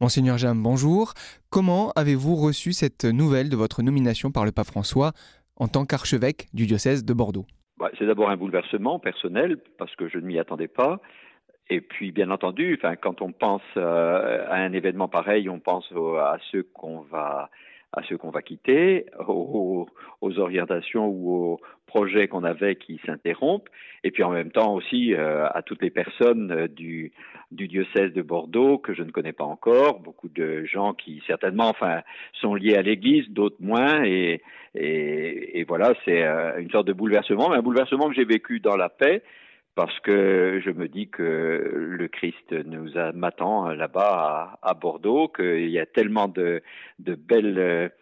Monseigneur Jam, bonjour. Comment avez-vous reçu cette nouvelle de votre nomination par le pape François en tant qu'archevêque du diocèse de Bordeaux? Bah, C'est d'abord un bouleversement personnel parce que je ne m'y attendais pas. Et puis, bien entendu, quand on pense euh, à un événement pareil, on pense à ceux qu'on va à ceux qu'on va quitter, aux, orientations ou aux projets qu'on avait qui s'interrompent, et puis en même temps aussi euh, à toutes les personnes euh, du, du diocèse de Bordeaux que je ne connais pas encore, beaucoup de gens qui certainement enfin sont liés à l'Église, d'autres moins, et, et, et voilà, c'est euh, une sorte de bouleversement, mais un bouleversement que j'ai vécu dans la paix, parce que je me dis que le Christ nous m'attend là-bas à, à, Bordeaux, qu'il y a tellement de, de belles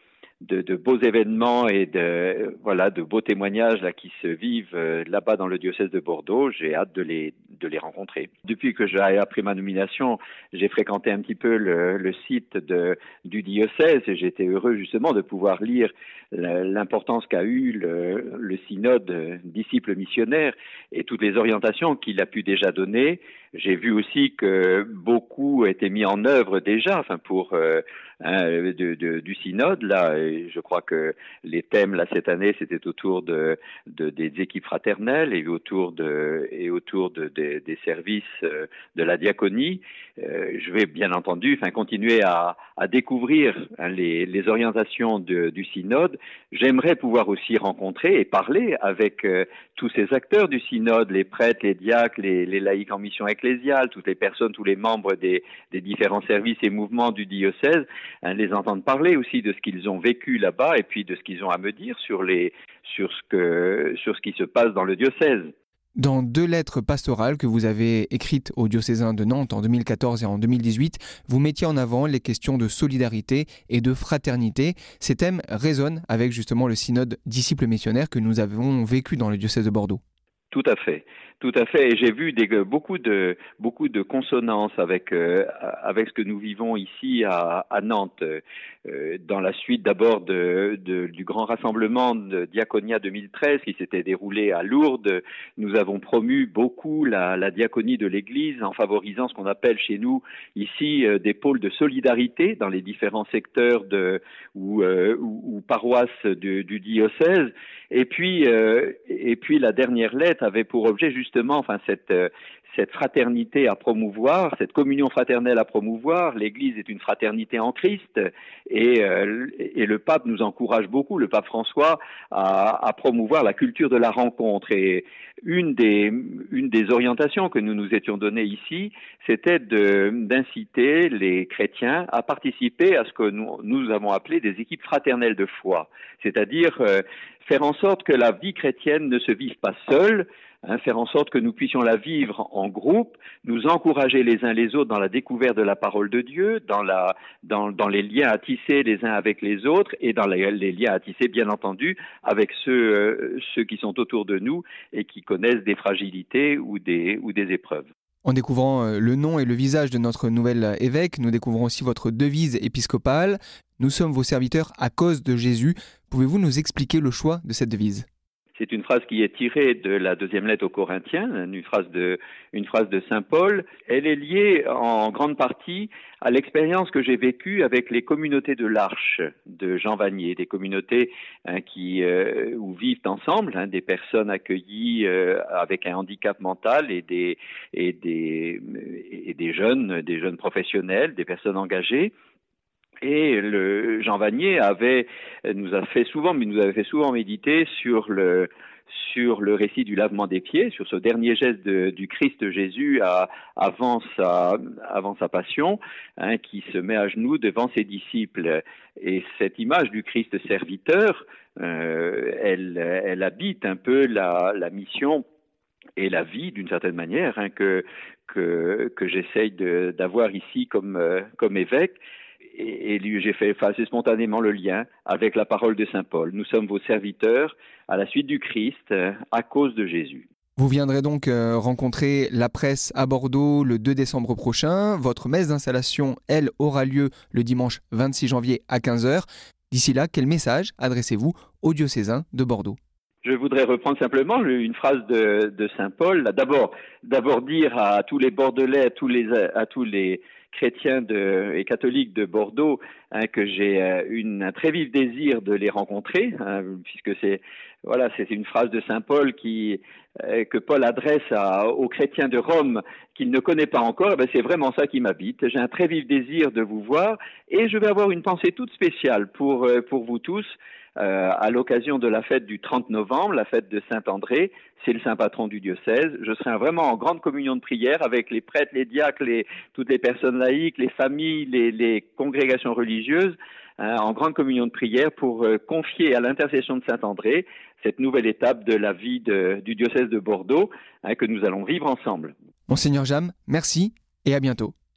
de, de, beaux événements et de voilà de beaux témoignages là qui se vivent euh, là-bas dans le diocèse de Bordeaux. J'ai hâte de les de les rencontrer. Depuis que j'ai appris ma nomination, j'ai fréquenté un petit peu le, site du diocèse et j'étais heureux justement de pouvoir lire l'importance qu'a eu le, synode disciples missionnaires et toutes les orientations qu'il a pu déjà donner. J'ai vu aussi que beaucoup étaient mis en œuvre déjà, enfin pour euh, hein, du synode là. Je crois que les thèmes là cette année c'était autour de, des équipes fraternelles et autour de et autour de, des services euh, de la diaconie. Euh, je vais bien entendu, continuer à, découvrir hein, les, orientations du synode J'aimerais pouvoir aussi rencontrer et parler avec euh, tous ces acteurs du synode, les prêtres, les diacres, les, laïcs en mission ecclésiale, toutes les personnes, tous les membres des, différents services et mouvements du diocèse, hein, les entendre parler aussi de ce qu'ils ont vécu là-bas et puis de ce qu'ils ont à me dire sur ce qui se passe dans le diocèse. Dans deux lettres pastorales que vous avez écrites aux diocésains de Nantes en 2014 et en 2018, vous mettiez en avant les questions de solidarité et de fraternité. Ces thèmes résonnent avec justement le synode disciples missionnaires que nous avons vécu dans le diocèse de Bordeaux. Tout à fait, tout à fait. Et j'ai vu des, beaucoup de beaucoup de consonances avec euh, avec ce que nous vivons ici à, à Nantes, euh, dans la suite d'abord de, de, du grand rassemblement de Diaconia 2013 qui s'était déroulé à Lourdes. Nous avons promu beaucoup la, la diaconie de l'Église en favorisant ce qu'on appelle chez nous ici euh, des pôles de solidarité dans les différents secteurs de ou, ou, ou paroisses du, du diocèse. Et puis et puis la dernière lettre avait pour objet justement, enfin cette euh, cette fraternité à promouvoir, cette communion fraternelle à promouvoir. L'Église est une fraternité en Christ et, euh, et le pape nous encourage beaucoup, le pape François, à, à, promouvoir la culture de la rencontre. Et une des, une des orientations que nous nous étions données ici, c'était d'inciter les chrétiens à participer à ce que nous, nous avons appelé des équipes fraternelles de foi, c'est-à-dire euh, faire en sorte que la vie chrétienne ne se vive pas seule, hein, faire en sorte que nous puissions la vivre en groupe, nous encourager les uns les autres dans la découverte de la parole de Dieu, dans, les liens à tisser les uns avec les autres et dans les, liens à tisser, bien entendu, avec ceux, euh, ceux qui sont autour de nous et qui connaissent des fragilités ou des, ou des épreuves. En découvrant euh, le nom et le visage de notre nouvel évêque, nous découvrons aussi votre devise épiscopale. Nous sommes vos serviteurs à cause de Jésus. Pouvez-vous nous expliquer le choix de cette devise? C'est une phrase qui est tirée de la deuxième lettre aux Corinthiens, une phrase de, une phrase de Saint Paul. Elle est liée en grande partie à l'expérience que j'ai vécue avec les communautés de l'Arche de Jean Vanier, des communautés hein, qui euh, où vivent ensemble hein, des personnes accueillies euh, avec un handicap mental et des et des et des jeunes, des jeunes professionnels, des personnes engagées. Et le Jean Vanier avait nous a fait souvent, mais nous avait fait souvent méditer sur le sur le récit du lavement des pieds, sur ce dernier geste de, du Christ Jésus à, avant sa avant sa passion, hein, qui se met à genoux devant ses disciples. Et cette image du Christ serviteur, euh, elle, elle habite un peu la, la mission et la vie d'une certaine manière hein, que que, que j'essaye d'avoir ici comme euh, comme évêque et, j'ai fait assez spontanément le lien avec la parole de Saint Paul. Nous sommes vos serviteurs à la suite du Christ, euh, à cause de Jésus. Vous viendrez donc euh, rencontrer la presse à Bordeaux le 2 décembre prochain. Votre messe d'installation, elle, aura lieu le dimanche 26 janvier à 15h. D'ici là, quel message adressez-vous aux diocésains de Bordeaux? Je voudrais reprendre simplement une phrase de, Saint Paul. D'abord, d'abord dire à tous les Bordelais, à tous les, à tous les chrétiens et catholiques de Bordeaux hein, que j'ai euh, un très vif désir de les rencontrer, hein, puisque c'est voilà, c'est une phrase de saint Paul qui euh, que Paul adresse aux chrétiens de Rome qu'il ne connaît pas encore. Eh ben, c'est vraiment ça qui m'habite. J'ai un très vif désir de vous voir et je vais avoir une pensée toute spéciale pour euh, pour vous tous. Euh, à l'occasion de la fête du 30 novembre, la fête de Saint-André, c'est le saint patron du diocèse. Je serai vraiment en grande communion de prière avec les prêtres, les diacres, toutes les personnes laïques, les familles, les, les congrégations religieuses, hein, en grande communion de prière pour euh, confier à l'intercession de Saint-André cette nouvelle étape de la vie du diocèse de Bordeaux hein, que nous allons vivre ensemble. Monseigneur Jam, merci et à bientôt.